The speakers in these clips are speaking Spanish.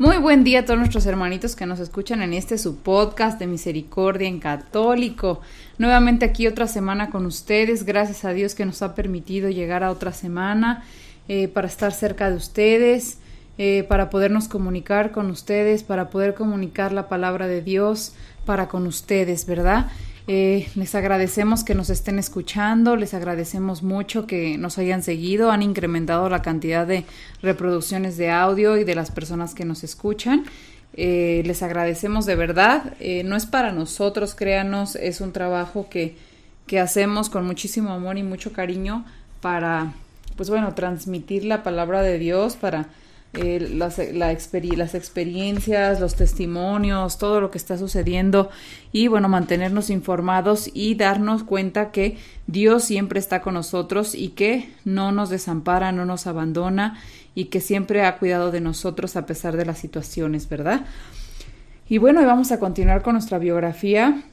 Muy buen día a todos nuestros hermanitos que nos escuchan en este su podcast de Misericordia en Católico. Nuevamente aquí otra semana con ustedes. Gracias a Dios que nos ha permitido llegar a otra semana eh, para estar cerca de ustedes, eh, para podernos comunicar con ustedes, para poder comunicar la palabra de Dios para con ustedes, ¿verdad? Eh, les agradecemos que nos estén escuchando, les agradecemos mucho que nos hayan seguido, han incrementado la cantidad de reproducciones de audio y de las personas que nos escuchan. Eh, les agradecemos de verdad. Eh, no es para nosotros, créanos, es un trabajo que, que hacemos con muchísimo amor y mucho cariño para, pues bueno, transmitir la palabra de Dios, para eh, las, las experiencias, los testimonios, todo lo que está sucediendo y bueno, mantenernos informados y darnos cuenta que Dios siempre está con nosotros y que no nos desampara, no nos abandona y que siempre ha cuidado de nosotros a pesar de las situaciones, ¿verdad? Y bueno, vamos a continuar con nuestra biografía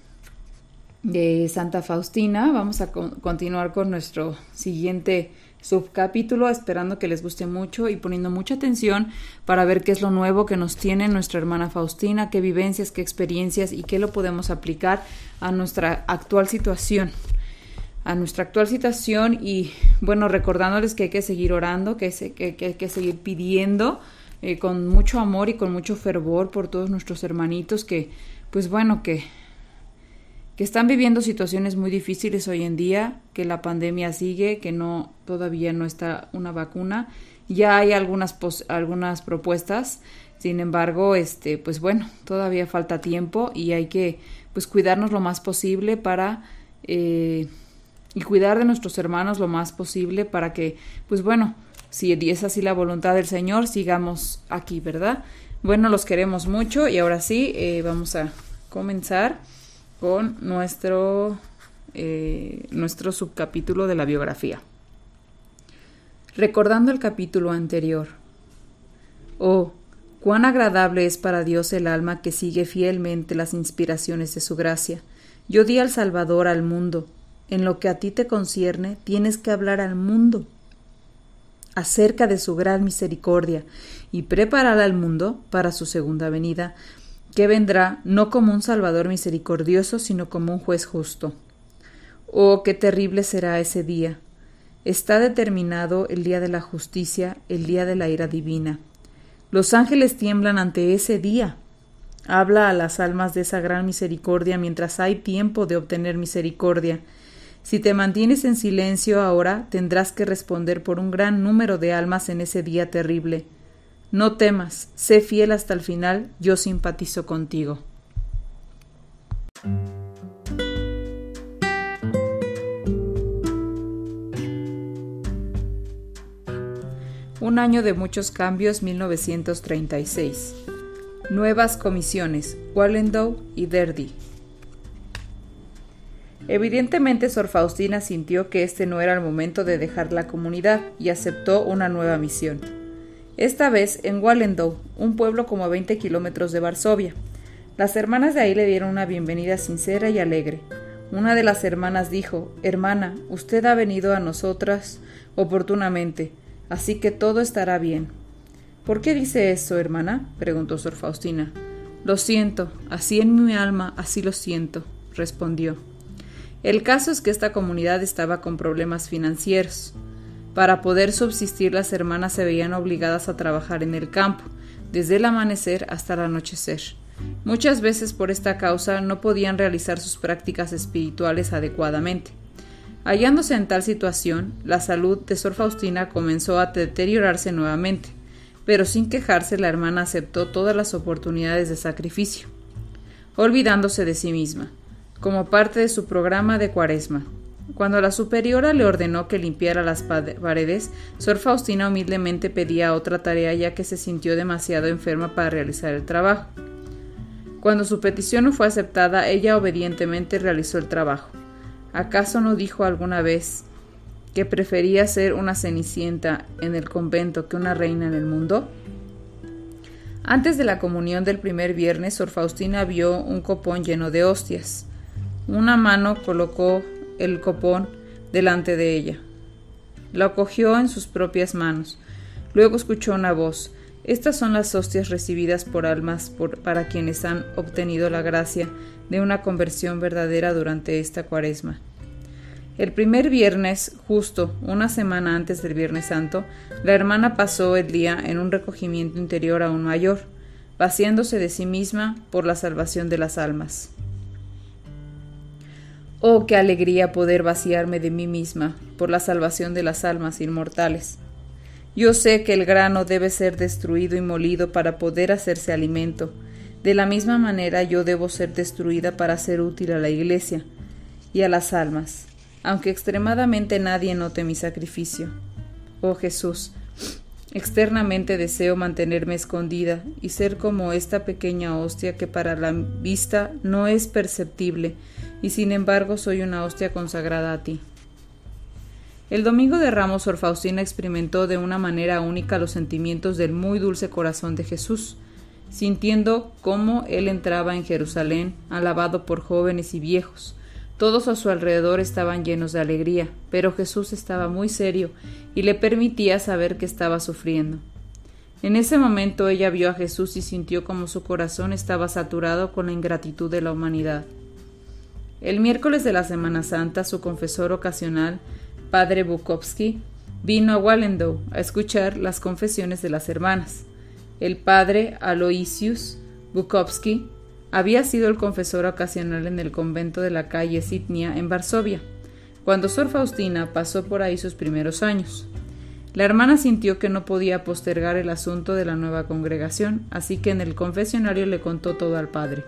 de Santa Faustina. Vamos a continuar con nuestro siguiente subcapítulo, esperando que les guste mucho y poniendo mucha atención para ver qué es lo nuevo que nos tiene nuestra hermana Faustina, qué vivencias, qué experiencias y qué lo podemos aplicar a nuestra actual situación. A nuestra actual situación y bueno, recordándoles que hay que seguir orando, que, hay que seguir pidiendo eh, con mucho amor y con mucho fervor por todos nuestros hermanitos que pues bueno, que que están viviendo situaciones muy difíciles hoy en día, que la pandemia sigue, que no todavía no está una vacuna. Ya hay algunas algunas propuestas, sin embargo, este pues bueno, todavía falta tiempo y hay que pues cuidarnos lo más posible para eh, y cuidar de nuestros hermanos lo más posible para que pues bueno, si es así la voluntad del Señor, sigamos aquí, ¿verdad? Bueno, los queremos mucho y ahora sí, eh, vamos a comenzar con nuestro, eh, nuestro subcapítulo de la biografía. Recordando el capítulo anterior. Oh, cuán agradable es para Dios el alma que sigue fielmente las inspiraciones de su gracia. Yo di al Salvador al mundo. En lo que a ti te concierne, tienes que hablar al mundo acerca de su gran misericordia y preparar al mundo para su segunda venida, que vendrá no como un Salvador misericordioso, sino como un juez justo. Oh, qué terrible será ese día. Está determinado el día de la justicia, el día de la ira divina. Los ángeles tiemblan ante ese día. Habla a las almas de esa gran misericordia mientras hay tiempo de obtener misericordia. Si te mantienes en silencio ahora, tendrás que responder por un gran número de almas en ese día terrible. No temas, sé fiel hasta el final, yo simpatizo contigo. Un año de muchos cambios, 1936. Nuevas comisiones, Wallendow y Derdy. Evidentemente Sor Faustina sintió que este no era el momento de dejar la comunidad y aceptó una nueva misión esta vez en Wallendow, un pueblo como a 20 kilómetros de Varsovia. Las hermanas de ahí le dieron una bienvenida sincera y alegre. Una de las hermanas dijo Hermana, usted ha venido a nosotras oportunamente, así que todo estará bien. ¿Por qué dice eso, hermana? preguntó Sor Faustina. Lo siento, así en mi alma, así lo siento, respondió. El caso es que esta comunidad estaba con problemas financieros. Para poder subsistir las hermanas se veían obligadas a trabajar en el campo, desde el amanecer hasta el anochecer. Muchas veces por esta causa no podían realizar sus prácticas espirituales adecuadamente. Hallándose en tal situación, la salud de Sor Faustina comenzó a deteriorarse nuevamente, pero sin quejarse la hermana aceptó todas las oportunidades de sacrificio, olvidándose de sí misma, como parte de su programa de cuaresma. Cuando la superiora le ordenó que limpiara las paredes, Sor Faustina humildemente pedía otra tarea ya que se sintió demasiado enferma para realizar el trabajo. Cuando su petición no fue aceptada, ella obedientemente realizó el trabajo. ¿Acaso no dijo alguna vez que prefería ser una cenicienta en el convento que una reina en el mundo? Antes de la comunión del primer viernes, Sor Faustina vio un copón lleno de hostias. Una mano colocó el copón delante de ella. Lo cogió en sus propias manos. Luego escuchó una voz. Estas son las hostias recibidas por almas para quienes han obtenido la gracia de una conversión verdadera durante esta cuaresma. El primer viernes, justo una semana antes del Viernes Santo, la hermana pasó el día en un recogimiento interior aún mayor, vaciándose de sí misma por la salvación de las almas. Oh, qué alegría poder vaciarme de mí misma por la salvación de las almas inmortales. Yo sé que el grano debe ser destruido y molido para poder hacerse alimento. De la misma manera yo debo ser destruida para ser útil a la Iglesia y a las almas aunque extremadamente nadie note mi sacrificio. Oh Jesús, externamente deseo mantenerme escondida y ser como esta pequeña hostia que para la vista no es perceptible, y sin embargo soy una hostia consagrada a ti. El domingo de Ramos Sor Faustina experimentó de una manera única los sentimientos del muy dulce corazón de Jesús, sintiendo cómo él entraba en Jerusalén, alabado por jóvenes y viejos, todos a su alrededor estaban llenos de alegría, pero Jesús estaba muy serio y le permitía saber que estaba sufriendo. En ese momento ella vio a Jesús y sintió como su corazón estaba saturado con la ingratitud de la humanidad. El miércoles de la Semana Santa, su confesor ocasional, padre Bukowski, vino a Wallendow a escuchar las confesiones de las hermanas. El padre Aloysius Bukowski había sido el confesor ocasional en el convento de la calle Sitnia en Varsovia, cuando Sor Faustina pasó por ahí sus primeros años. La hermana sintió que no podía postergar el asunto de la nueva congregación, así que en el confesionario le contó todo al padre.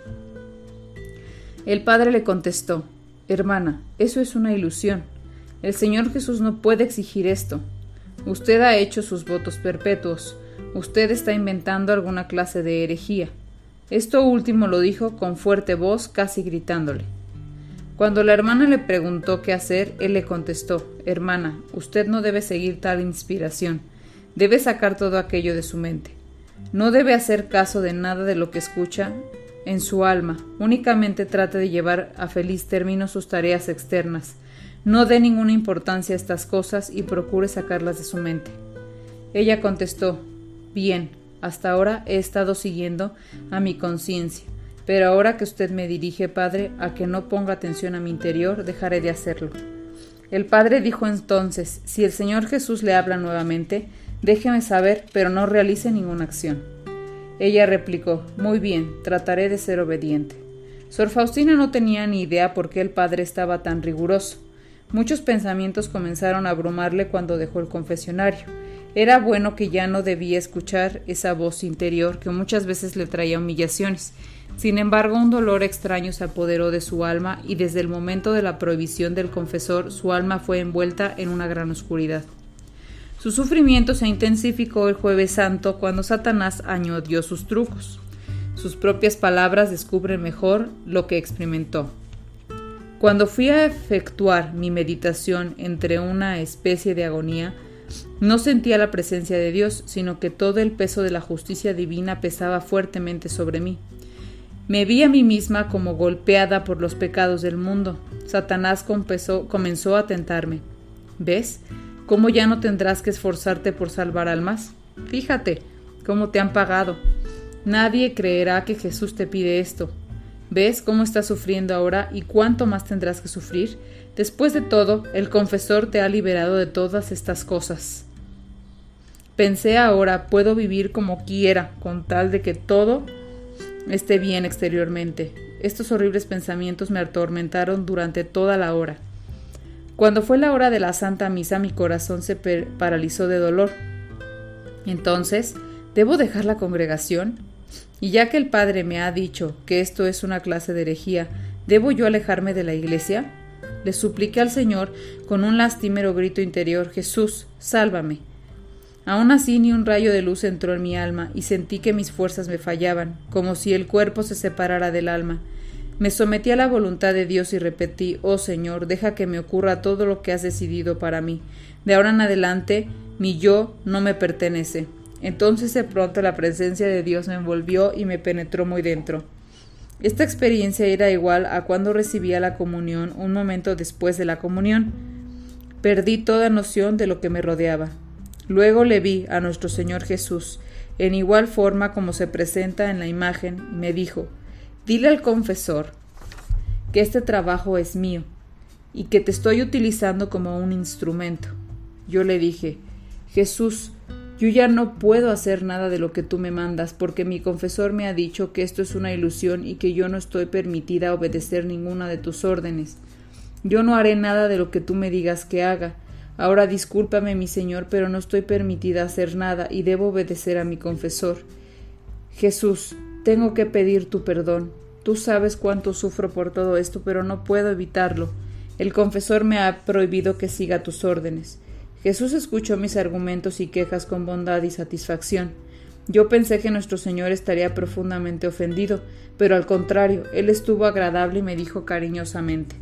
El padre le contestó Hermana, eso es una ilusión. El Señor Jesús no puede exigir esto. Usted ha hecho sus votos perpetuos. Usted está inventando alguna clase de herejía. Esto último lo dijo con fuerte voz, casi gritándole. Cuando la hermana le preguntó qué hacer, él le contestó Hermana, usted no debe seguir tal inspiración, debe sacar todo aquello de su mente. No debe hacer caso de nada de lo que escucha en su alma, únicamente trate de llevar a feliz término sus tareas externas. No dé ninguna importancia a estas cosas y procure sacarlas de su mente. Ella contestó Bien, hasta ahora he estado siguiendo a mi conciencia, pero ahora que usted me dirige, Padre, a que no ponga atención a mi interior, dejaré de hacerlo. El Padre dijo entonces, si el Señor Jesús le habla nuevamente, déjeme saber, pero no realice ninguna acción. Ella replicó, muy bien, trataré de ser obediente. Sor Faustina no tenía ni idea por qué el Padre estaba tan riguroso. Muchos pensamientos comenzaron a abrumarle cuando dejó el confesionario. Era bueno que ya no debía escuchar esa voz interior que muchas veces le traía humillaciones. Sin embargo, un dolor extraño se apoderó de su alma y desde el momento de la prohibición del confesor su alma fue envuelta en una gran oscuridad. Su sufrimiento se intensificó el jueves santo cuando Satanás añadió sus trucos. Sus propias palabras descubren mejor lo que experimentó. Cuando fui a efectuar mi meditación entre una especie de agonía, no sentía la presencia de Dios, sino que todo el peso de la justicia divina pesaba fuertemente sobre mí. Me vi a mí misma como golpeada por los pecados del mundo. Satanás comenzó a tentarme. ¿Ves? ¿Cómo ya no tendrás que esforzarte por salvar almas? Fíjate cómo te han pagado. Nadie creerá que Jesús te pide esto. ¿Ves cómo estás sufriendo ahora y cuánto más tendrás que sufrir? Después de todo, el confesor te ha liberado de todas estas cosas. Pensé ahora, puedo vivir como quiera, con tal de que todo esté bien exteriormente. Estos horribles pensamientos me atormentaron durante toda la hora. Cuando fue la hora de la Santa Misa mi corazón se paralizó de dolor. Entonces, ¿debo dejar la congregación? Y ya que el Padre me ha dicho que esto es una clase de herejía, ¿debo yo alejarme de la iglesia? Le supliqué al Señor con un lastimero grito interior Jesús, sálvame. Aún así ni un rayo de luz entró en mi alma y sentí que mis fuerzas me fallaban, como si el cuerpo se separara del alma. Me sometí a la voluntad de Dios y repetí Oh Señor, deja que me ocurra todo lo que has decidido para mí. De ahora en adelante mi yo no me pertenece. Entonces de pronto la presencia de Dios me envolvió y me penetró muy dentro. Esta experiencia era igual a cuando recibía la comunión un momento después de la comunión. Perdí toda noción de lo que me rodeaba. Luego le vi a nuestro Señor Jesús, en igual forma como se presenta en la imagen, y me dijo, Dile al confesor que este trabajo es mío y que te estoy utilizando como un instrumento. Yo le dije, Jesús, yo ya no puedo hacer nada de lo que tú me mandas, porque mi confesor me ha dicho que esto es una ilusión y que yo no estoy permitida a obedecer ninguna de tus órdenes. Yo no haré nada de lo que tú me digas que haga, Ahora discúlpame, mi señor, pero no estoy permitida hacer nada y debo obedecer a mi confesor. Jesús, tengo que pedir tu perdón. Tú sabes cuánto sufro por todo esto, pero no puedo evitarlo. El confesor me ha prohibido que siga tus órdenes. Jesús escuchó mis argumentos y quejas con bondad y satisfacción. Yo pensé que nuestro Señor estaría profundamente ofendido, pero al contrario, Él estuvo agradable y me dijo cariñosamente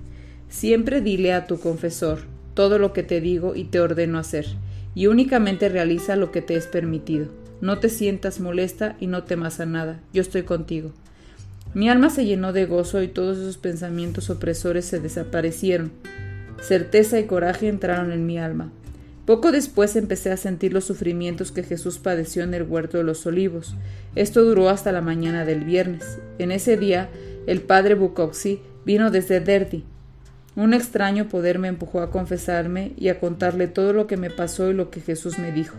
Siempre dile a tu confesor, todo lo que te digo y te ordeno hacer, y únicamente realiza lo que te es permitido. No te sientas molesta y no temas a nada, yo estoy contigo. Mi alma se llenó de gozo y todos esos pensamientos opresores se desaparecieron. Certeza y coraje entraron en mi alma. Poco después empecé a sentir los sufrimientos que Jesús padeció en el huerto de los olivos. Esto duró hasta la mañana del viernes. En ese día, el padre Bukowski vino desde Derdi, un extraño poder me empujó a confesarme y a contarle todo lo que me pasó y lo que Jesús me dijo.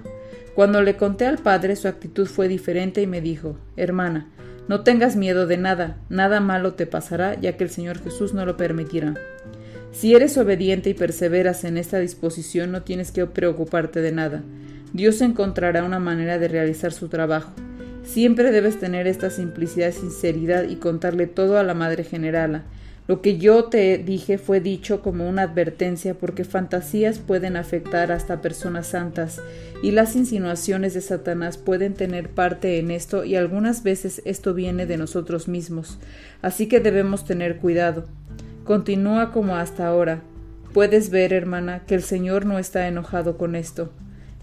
Cuando le conté al Padre, su actitud fue diferente y me dijo Hermana, no tengas miedo de nada, nada malo te pasará, ya que el Señor Jesús no lo permitirá. Si eres obediente y perseveras en esta disposición, no tienes que preocuparte de nada. Dios encontrará una manera de realizar su trabajo. Siempre debes tener esta simplicidad y sinceridad y contarle todo a la Madre Generala, lo que yo te dije fue dicho como una advertencia porque fantasías pueden afectar hasta personas santas y las insinuaciones de Satanás pueden tener parte en esto y algunas veces esto viene de nosotros mismos. Así que debemos tener cuidado. Continúa como hasta ahora. Puedes ver, hermana, que el Señor no está enojado con esto.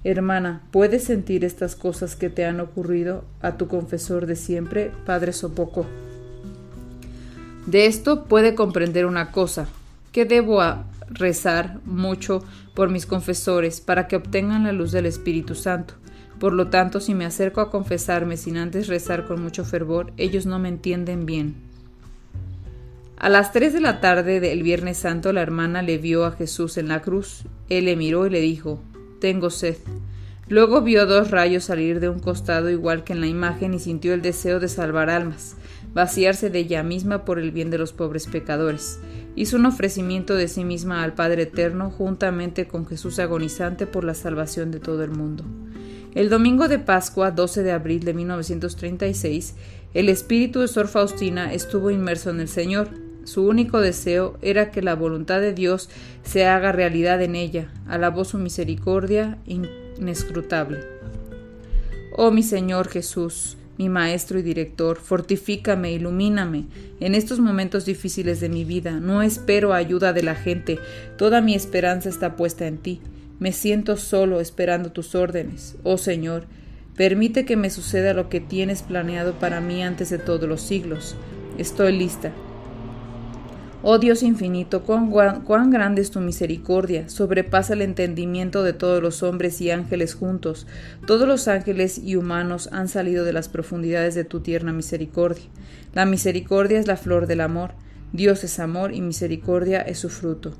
Hermana, ¿puedes sentir estas cosas que te han ocurrido a tu confesor de siempre, Padre Sopoco? De esto puede comprender una cosa, que debo rezar mucho por mis confesores para que obtengan la luz del Espíritu Santo. Por lo tanto, si me acerco a confesarme sin antes rezar con mucho fervor, ellos no me entienden bien. A las tres de la tarde del Viernes Santo la hermana le vio a Jesús en la cruz. Él le miró y le dijo Tengo sed. Luego vio dos rayos salir de un costado igual que en la imagen y sintió el deseo de salvar almas vaciarse de ella misma por el bien de los pobres pecadores. Hizo un ofrecimiento de sí misma al Padre Eterno juntamente con Jesús agonizante por la salvación de todo el mundo. El domingo de Pascua, 12 de abril de 1936, el espíritu de Sor Faustina estuvo inmerso en el Señor. Su único deseo era que la voluntad de Dios se haga realidad en ella. Alabó su misericordia inescrutable. Oh mi Señor Jesús, mi maestro y director, fortifícame, ilumíname en estos momentos difíciles de mi vida. No espero ayuda de la gente, toda mi esperanza está puesta en ti. Me siento solo esperando tus órdenes. Oh Señor, permite que me suceda lo que tienes planeado para mí antes de todos los siglos. Estoy lista. Oh Dios infinito, cuán, grande es tu misericordia, sobrepasa el entendimiento de todos los hombres y ángeles juntos. Todos los ángeles y humanos han salido de las profundidades de tu tierna misericordia. La misericordia es la flor del amor. Dios es amor y misericordia es su fruto.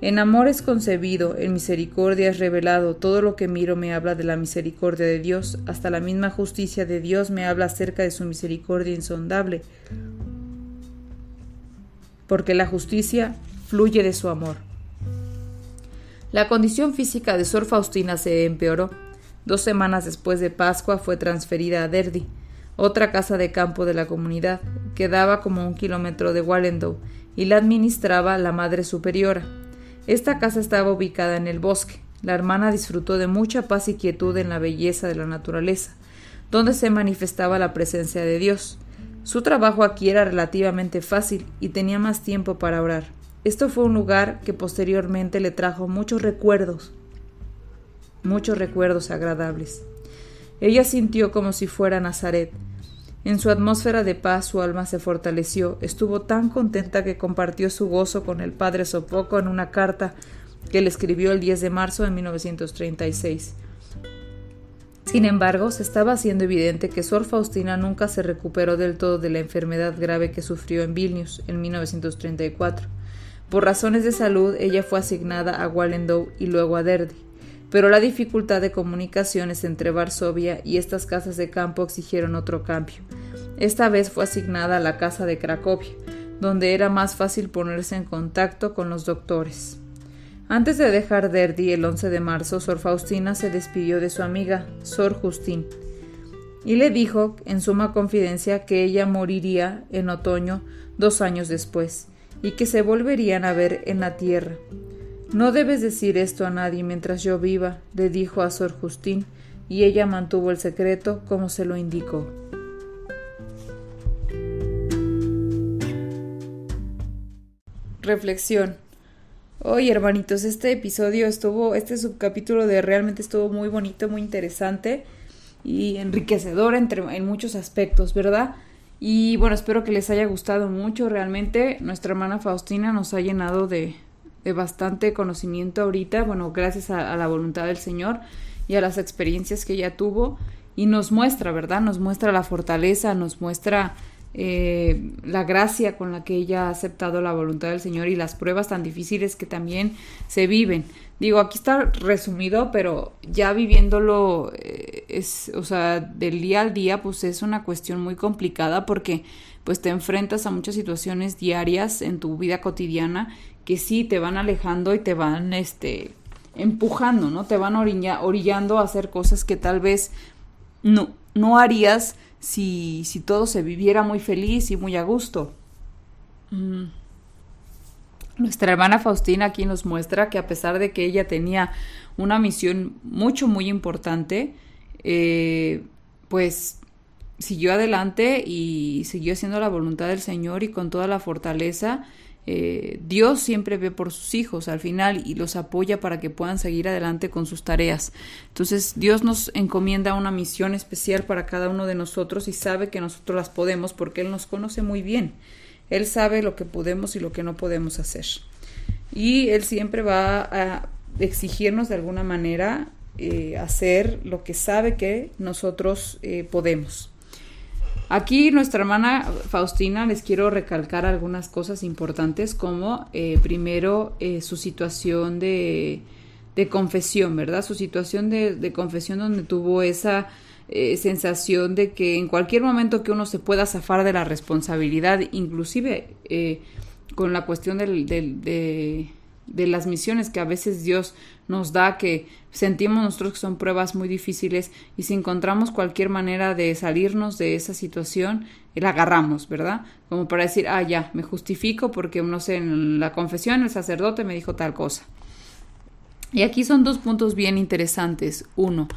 En amor es concebido, en misericordia es revelado, todo lo que miro me habla de la misericordia de Dios, hasta la misma justicia de Dios me habla acerca de su misericordia insondable porque la justicia fluye de su amor. La condición física de Sor Faustina se empeoró. Dos semanas después de Pascua fue transferida a Derdi, otra casa de campo de la comunidad, que daba como un kilómetro de Wallendow. y la administraba la Madre Superiora. Esta casa estaba ubicada en el bosque. La hermana disfrutó de mucha paz y quietud en la belleza de la naturaleza, donde se manifestaba la presencia de Dios. Su trabajo aquí era relativamente fácil y tenía más tiempo para orar. Esto fue un lugar que posteriormente le trajo muchos recuerdos, muchos recuerdos agradables. Ella sintió como si fuera Nazaret. En su atmósfera de paz su alma se fortaleció, estuvo tan contenta que compartió su gozo con el padre Sopoco en una carta que le escribió el 10 de marzo de 1936. Sin embargo, se estaba haciendo evidente que Sor Faustina nunca se recuperó del todo de la enfermedad grave que sufrió en Vilnius en 1934. Por razones de salud, ella fue asignada a Wallendow y luego a Derdy, pero la dificultad de comunicaciones entre Varsovia y estas casas de campo exigieron otro cambio. Esta vez fue asignada a la casa de Cracovia, donde era más fácil ponerse en contacto con los doctores. Antes de dejar Derdy el 11 de marzo, Sor Faustina se despidió de su amiga, Sor Justín, y le dijo, en suma confidencia, que ella moriría en otoño dos años después, y que se volverían a ver en la tierra. No debes decir esto a nadie mientras yo viva, le dijo a Sor Justín, y ella mantuvo el secreto como se lo indicó. Reflexión. Oye, hermanitos, este episodio estuvo, este subcapítulo de realmente estuvo muy bonito, muy interesante y enriquecedor entre, en muchos aspectos, ¿verdad? Y bueno, espero que les haya gustado mucho. Realmente nuestra hermana Faustina nos ha llenado de, de bastante conocimiento ahorita, bueno, gracias a, a, la voluntad del Señor y a las experiencias que ella tuvo. Y nos muestra, ¿verdad? Nos muestra la fortaleza, nos muestra eh, la gracia con la que ella ha aceptado la voluntad del Señor y las pruebas tan difíciles que también se viven. Digo, aquí está resumido, pero ya viviéndolo, eh, es, o sea, del día al día, pues es una cuestión muy complicada porque pues te enfrentas a muchas situaciones diarias en tu vida cotidiana que sí te van alejando y te van, este, empujando, ¿no? Te van orillando a hacer cosas que tal vez no, no harías si, si todo se viviera muy feliz y muy a gusto. Mm. Nuestra hermana Faustina aquí nos muestra que a pesar de que ella tenía una misión mucho, muy importante, eh, pues siguió adelante y siguió haciendo la voluntad del Señor y con toda la fortaleza eh, Dios siempre ve por sus hijos al final y los apoya para que puedan seguir adelante con sus tareas. Entonces Dios nos encomienda una misión especial para cada uno de nosotros y sabe que nosotros las podemos porque Él nos conoce muy bien. Él sabe lo que podemos y lo que no podemos hacer. Y Él siempre va a exigirnos de alguna manera eh, hacer lo que sabe que nosotros eh, podemos. Aquí nuestra hermana Faustina les quiero recalcar algunas cosas importantes como eh, primero eh, su situación de, de, confesión, ¿verdad? Su situación de, de confesión donde tuvo esa eh, sensación de que en cualquier momento que uno se pueda zafar de la responsabilidad, inclusive con la cuestión del, del, de de las misiones que a veces Dios nos da, que sentimos nosotros que son pruebas muy difíciles y si encontramos cualquier manera de salirnos de esa situación, la agarramos, ¿verdad? Como para decir, ah, ya, me justifico porque, no sé, en la confesión el sacerdote me dijo tal cosa. Y aquí son dos puntos bien interesantes. Uno,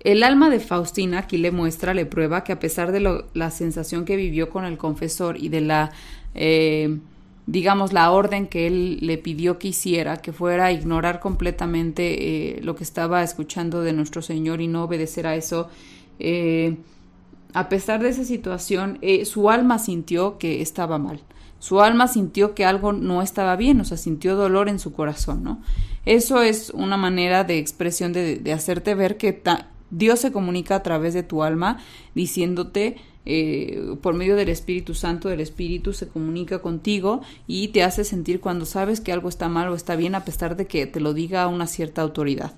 el alma de Faustina aquí le muestra, le prueba que a pesar de la sensación que vivió con el confesor y de la... Eh, digamos, la orden que él le pidió que hiciera, que fuera ignorar completamente eh, lo que estaba escuchando de nuestro Señor y no obedecer a eso, eh, a pesar de esa situación, eh, su alma sintió que estaba mal. Su alma sintió que algo no estaba bien, o sea, sintió dolor en su corazón, ¿no? Eso es una manera de expresión de, de hacerte ver que Dios se comunica a través de tu alma diciéndote eh, por medio del Espíritu Santo, del Espíritu se comunica contigo y te hace sentir cuando sabes que algo está mal o está bien a pesar de que te lo diga una cierta autoridad.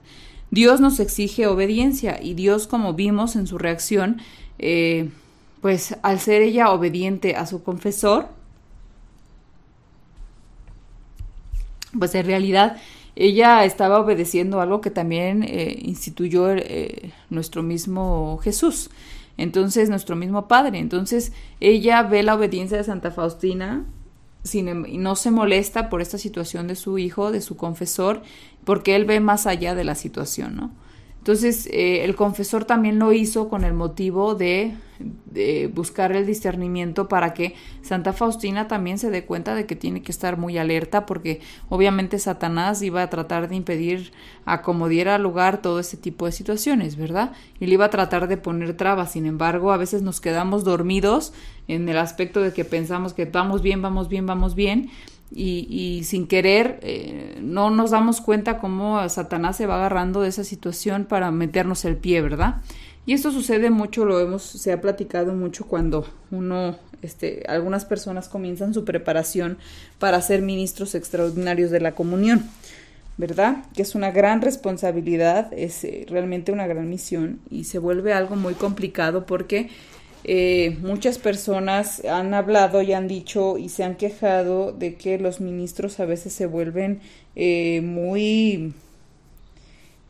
Dios nos exige obediencia y Dios, como vimos en su reacción, eh, pues al ser ella obediente a su confesor, pues en realidad ella estaba obedeciendo algo que también eh, instituyó nuestro mismo Jesús entonces nuestro mismo Padre. Entonces ella ve la obediencia de Santa Faustina sin, em, no se molesta por esta situación de su hijo, de su confesor, porque él ve más allá de la situación, ¿no? Entonces, eh, el confesor también lo hizo con el motivo de, buscar el discernimiento para que Santa Faustina también se dé cuenta de que tiene que estar muy alerta, porque obviamente Satanás iba a tratar de impedir a como diera lugar todo ese tipo de situaciones, ¿verdad? Y le iba a tratar de poner trabas. Sin embargo, a veces nos quedamos dormidos en el aspecto de que pensamos que vamos bien, vamos bien, vamos bien, y, sin querer eh, no nos damos cuenta cómo Satanás se va agarrando de esa situación para meternos el pie, ¿verdad? Y esto sucede mucho, lo hemos, se ha platicado mucho cuando uno, este, algunas personas comienzan su preparación para ser ministros extraordinarios de la comunión, ¿verdad? Que es una gran responsabilidad, es eh, realmente una gran misión y se vuelve algo muy complicado porque eh, muchas personas han hablado y han dicho y se han quejado de que los ministros a veces se vuelven eh, muy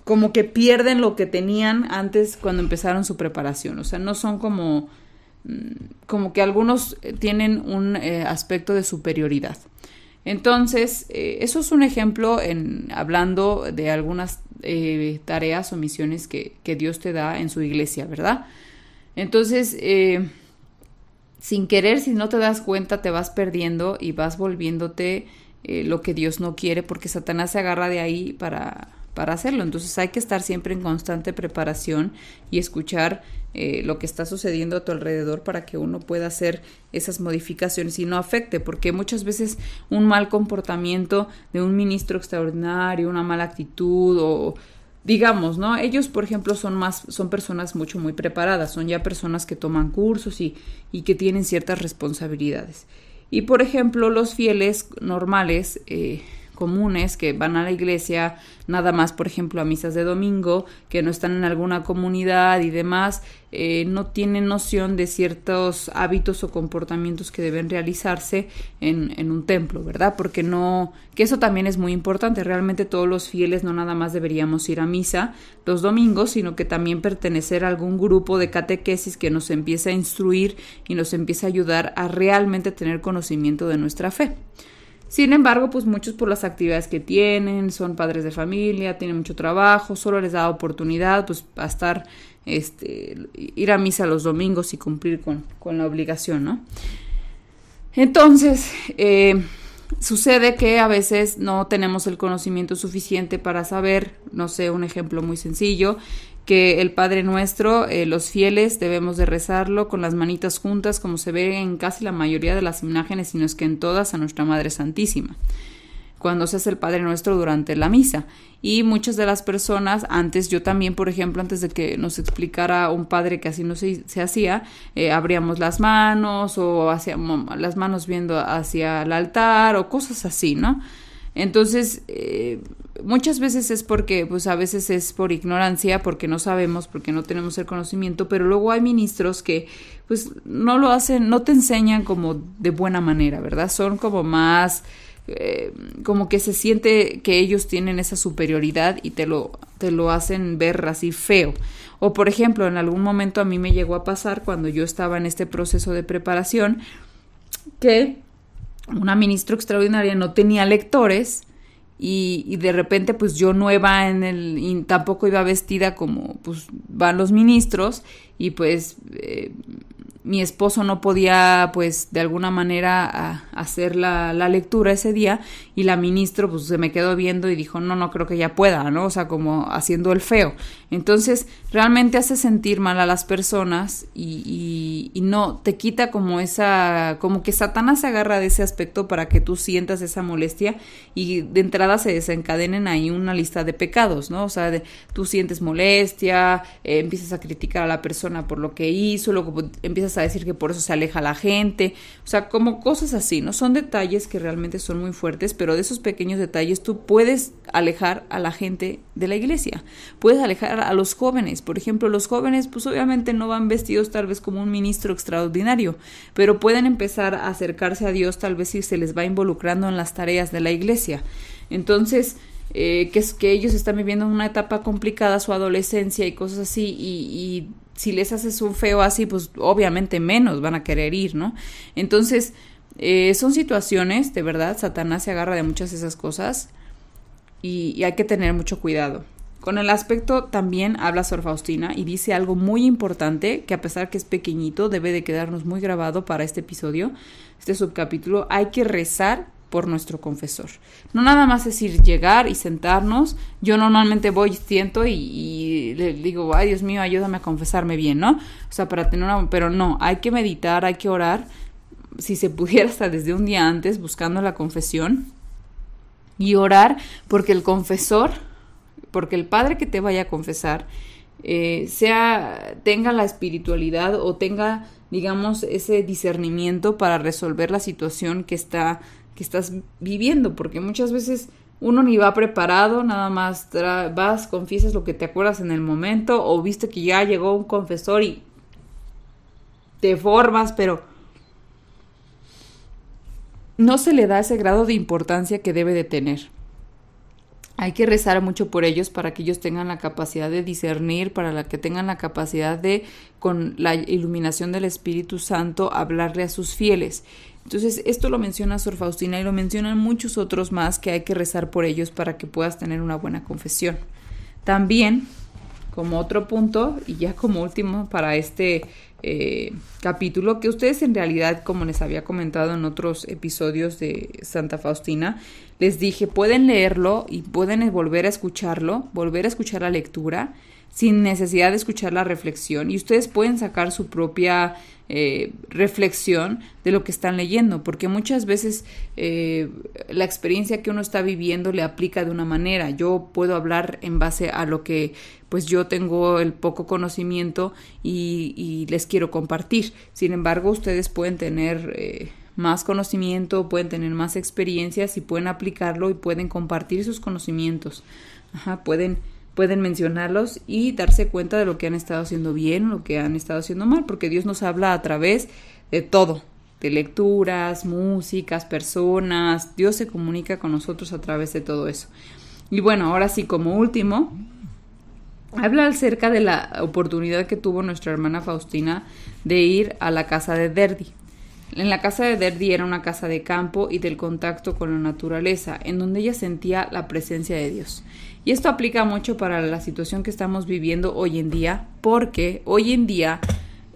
como que pierden lo que tenían antes cuando empezaron su preparación. O sea, no son como, mm, como que algunos tienen un eh, aspecto de superioridad. Entonces, eso es un ejemplo en hablando de algunas tareas o misiones que, que Dios te da en su iglesia, ¿verdad? Entonces, eh, sin querer, si no te das cuenta, te vas perdiendo y vas volviéndote eh, lo que Dios no quiere, porque Satanás se agarra de ahí para, para hacerlo. Entonces hay que estar siempre en constante preparación y escuchar eh, lo que está sucediendo a tu alrededor para que uno pueda hacer esas modificaciones y no afecte, porque muchas veces un mal comportamiento de un ministro extraordinario, una mala actitud o digamos, ¿no? Ellos, por ejemplo, son más, son personas mucho, muy preparadas, son ya personas que toman cursos y, y que tienen ciertas responsabilidades. Y, por ejemplo, los fieles normales, eh, comunes que van a la iglesia nada más, por ejemplo, a misas de domingo, que no están en alguna comunidad y demás, eh, no tienen noción de ciertos hábitos o comportamientos que deben realizarse en, en un templo, ¿verdad? Porque no, que eso también es muy importante, realmente todos los fieles no nada más deberíamos ir a misa los domingos, sino que también pertenecer a algún grupo de catequesis que nos empiece a instruir y nos empiece a ayudar a realmente tener conocimiento de nuestra fe. Sin embargo, pues muchos por las actividades que tienen, son padres de familia, tienen mucho trabajo, solo les da oportunidad pues a estar, este, ir a misa los domingos y cumplir con, con la obligación, ¿no? Entonces, eh, sucede que a veces no tenemos el conocimiento suficiente para saber, no sé, un ejemplo muy sencillo, que el Padre Nuestro, eh, los fieles debemos de rezarlo con las manitas juntas, como se ve en casi la mayoría de las imágenes, sino es que en todas a nuestra Madre Santísima, cuando se hace el Padre Nuestro durante la misa. Y muchas de las personas, antes yo también, por ejemplo, antes de que nos explicara un padre que así no se, hacía, eh, abríamos las manos o hacíamos las manos viendo hacia el altar o cosas así, ¿no? Entonces, eh, muchas veces es porque, pues a veces es por ignorancia, porque no sabemos, porque no tenemos el conocimiento, pero luego hay ministros que, pues, no lo hacen, no te enseñan como de buena manera, ¿verdad? Son como más, eh, como que se siente que ellos tienen esa superioridad y te lo, te lo hacen ver así feo. O, por ejemplo, en algún momento a mí me llegó a pasar cuando yo estaba en este proceso de preparación que una ministra extraordinaria no tenía lectores y, de repente pues yo nueva en el y tampoco iba vestida como pues van los ministros y pues eh, mi esposo no podía, pues, de alguna manera hacer la, la, lectura ese día y la ministro, pues, se me quedó viendo y dijo, no, no creo que ella pueda, ¿no? O sea, como haciendo el feo. Entonces, realmente hace sentir mal a las personas y, no, te quita como esa, como que Satanás se agarra de ese aspecto para que tú sientas esa molestia y de entrada se desencadenen ahí una lista de pecados, ¿no? O sea, de, tú sientes molestia, eh, empiezas a criticar a la persona por lo que hizo, luego empiezas a decir que por eso se aleja la gente, o sea, como cosas así, ¿no? Son detalles que realmente son muy fuertes, pero de esos pequeños detalles tú puedes alejar a la gente de la iglesia, puedes alejar a los jóvenes, por ejemplo, los jóvenes pues obviamente no van vestidos tal vez como un ministro extraordinario, pero pueden empezar a acercarse a Dios tal vez si se les va involucrando en las tareas de la iglesia. Entonces, eh, que es que ellos están viviendo una etapa complicada, su adolescencia y cosas así, y, y si les haces un feo así, pues obviamente menos van a querer ir, ¿no? Entonces, Eh, son situaciones, de verdad, Satanás se agarra de muchas de esas cosas y, y hay que tener mucho cuidado. Con el aspecto también habla Sor Faustina y dice algo muy importante que a pesar que es pequeñito debe de quedarnos muy grabado para este episodio, este subcapítulo, hay que rezar por nuestro confesor. No nada más decir llegar y sentarnos. Yo normalmente voy, siento y, le digo, ay Dios mío, ayúdame a confesarme bien, ¿no? O sea, para tener una... Pero no, hay que meditar, hay que orar. Si se pudiera hasta desde un día antes buscando la confesión y orar porque el confesor, porque el padre que te vaya a confesar, eh, sea, tenga la espiritualidad o tenga, digamos, ese discernimiento para resolver la situación que está que estás viviendo, porque muchas veces uno ni va preparado, nada más vas, confiesas lo que te acuerdas en el momento, o viste que ya llegó un confesor y te formas, pero no se le da ese grado de importancia que debe de tener. Hay que rezar mucho por ellos para que ellos tengan la capacidad de discernir, para que tengan la capacidad de, con la iluminación del Espíritu Santo, hablarle a sus fieles. Entonces, esto lo menciona Sor Faustina y lo mencionan muchos otros más que hay que rezar por ellos para que puedas tener una buena confesión. También, como otro punto, y ya como último para este eh, capítulo, que ustedes en realidad, como les había comentado en otros episodios de Santa Faustina, les dije, pueden leerlo y pueden volver a escucharlo, volver a escuchar la lectura sin necesidad de escuchar la reflexión y ustedes pueden sacar su propia eh, reflexión de lo que están leyendo, porque muchas veces eh, la experiencia que uno está viviendo le aplica de una manera. Yo puedo hablar en base a lo que pues yo tengo el poco conocimiento y, les quiero compartir. Sin embargo, ustedes pueden tener eh, más conocimiento, pueden tener más experiencias y pueden aplicarlo y pueden compartir sus conocimientos. Ajá, pueden pueden mencionarlos y darse cuenta de lo que han estado haciendo bien, lo que han estado haciendo mal, porque Dios nos habla a través de todo, de lecturas, músicas, personas, Dios se comunica con nosotros a través de todo eso. Y bueno, ahora sí, como último, habla acerca de la oportunidad que tuvo nuestra hermana Faustina de ir a la casa de Derdi. En la casa de Derdi era una casa de campo y del contacto con la naturaleza, en donde ella sentía la presencia de Dios. Y esto aplica mucho para la situación que estamos viviendo hoy en día, porque hoy en día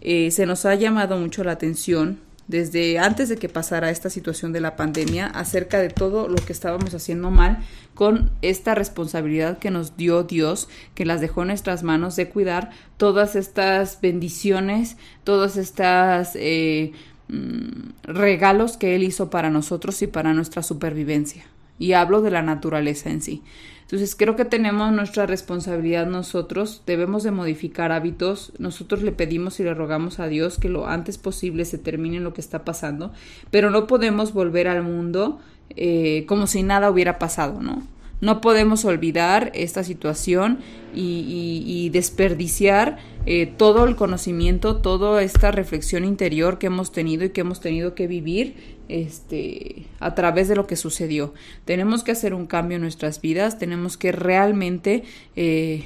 eh, se nos ha llamado mucho la atención desde antes de que pasara esta situación de la pandemia acerca de todo lo que estábamos haciendo mal con esta responsabilidad que nos dio Dios, que las dejó en nuestras manos de cuidar todas estas bendiciones, todas estas eh, mm, regalos que Él hizo para nosotros y para nuestra supervivencia. Y hablo de la naturaleza en sí. Entonces creo que tenemos nuestra responsabilidad nosotros, debemos de modificar hábitos, nosotros le pedimos y le rogamos a Dios que lo antes posible se termine lo que está pasando, pero no podemos volver al mundo eh, como si nada hubiera pasado, ¿no? No podemos olvidar esta situación y, desperdiciar eh, todo el conocimiento, toda esta reflexión interior que hemos tenido y que hemos tenido que vivir este, a través de lo que sucedió. Tenemos que hacer un cambio en nuestras vidas, tenemos que realmente eh,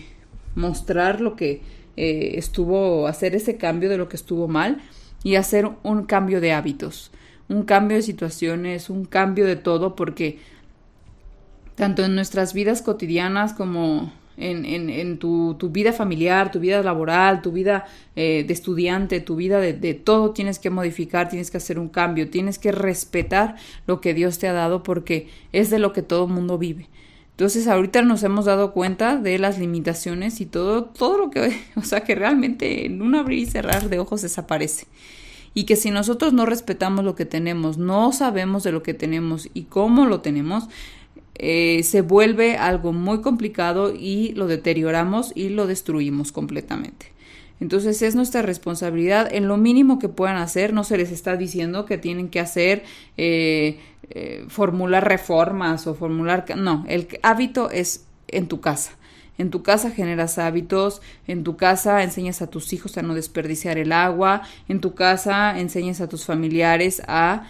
mostrar lo que eh, estuvo, hacer ese cambio de lo que estuvo mal y hacer un cambio de hábitos, un cambio de situaciones, un cambio de todo, porque tanto en nuestras vidas cotidianas como en, en, tu, vida familiar, tu vida laboral, tu vida eh, de estudiante, tu vida de, de, todo tienes que modificar, tienes que hacer un cambio, tienes que respetar lo que Dios te ha dado porque es de lo que todo mundo vive. Entonces ahorita nos hemos dado cuenta de las limitaciones y todo, todo lo que, o sea, que realmente en un abrir y cerrar de ojos desaparece y que si nosotros no respetamos lo que tenemos, no sabemos de lo que tenemos y cómo lo tenemos, eh, se vuelve algo muy complicado y lo deterioramos y lo destruimos completamente. Entonces es nuestra responsabilidad en lo mínimo que puedan hacer, no se les está diciendo que tienen que hacer, eh, eh, formular reformas o formular, no, el hábito es en tu casa. En tu casa generas hábitos, en tu casa enseñas a tus hijos a no desperdiciar el agua, en tu casa enseñas a tus familiares a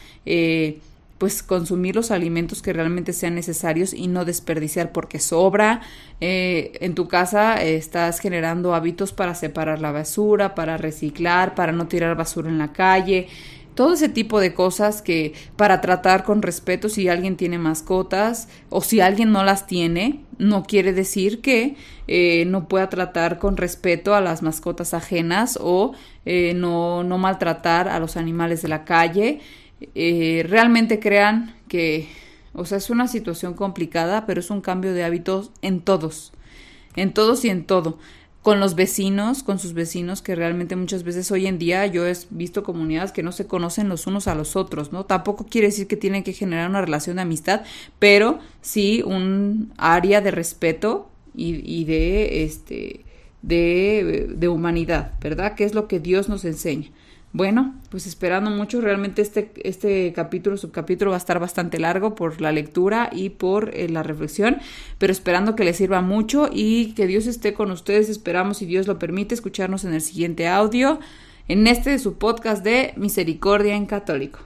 pues consumir los alimentos que realmente sean necesarios y no desperdiciar porque sobra. Eh, en tu casa estás generando hábitos para separar la basura, para reciclar, para no tirar basura en la calle. todo ese tipo de cosas que para tratar con respeto si alguien tiene mascotas o si alguien no las tiene, no quiere decir que eh, no pueda tratar con respeto a las mascotas ajenas o eh, no, no, maltratar a los animales de la calle. Eh, realmente crean que, o sea, es una situación complicada, pero es un cambio de hábitos en todos, en todos y en todo con los vecinos, con sus vecinos, que realmente muchas veces hoy en día yo he visto comunidades que no se conocen los unos a los otros, ¿no? Tampoco quiere decir que tienen que generar una relación de amistad, pero sí un área de respeto y, de este de, de humanidad, ¿verdad? Que es lo que Dios nos enseña. Bueno, pues esperando mucho, realmente este, este capítulo, subcapítulo va a estar bastante largo por la lectura y por eh, la reflexión, pero esperando que les sirva mucho y que Dios esté con ustedes, esperamos, si Dios lo permite, escucharnos en el siguiente audio, en este de su podcast de Misericordia en Católico.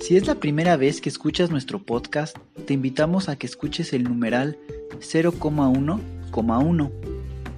Si es la primera vez que escuchas nuestro podcast, te invitamos a que escuches el numeral 0,1,1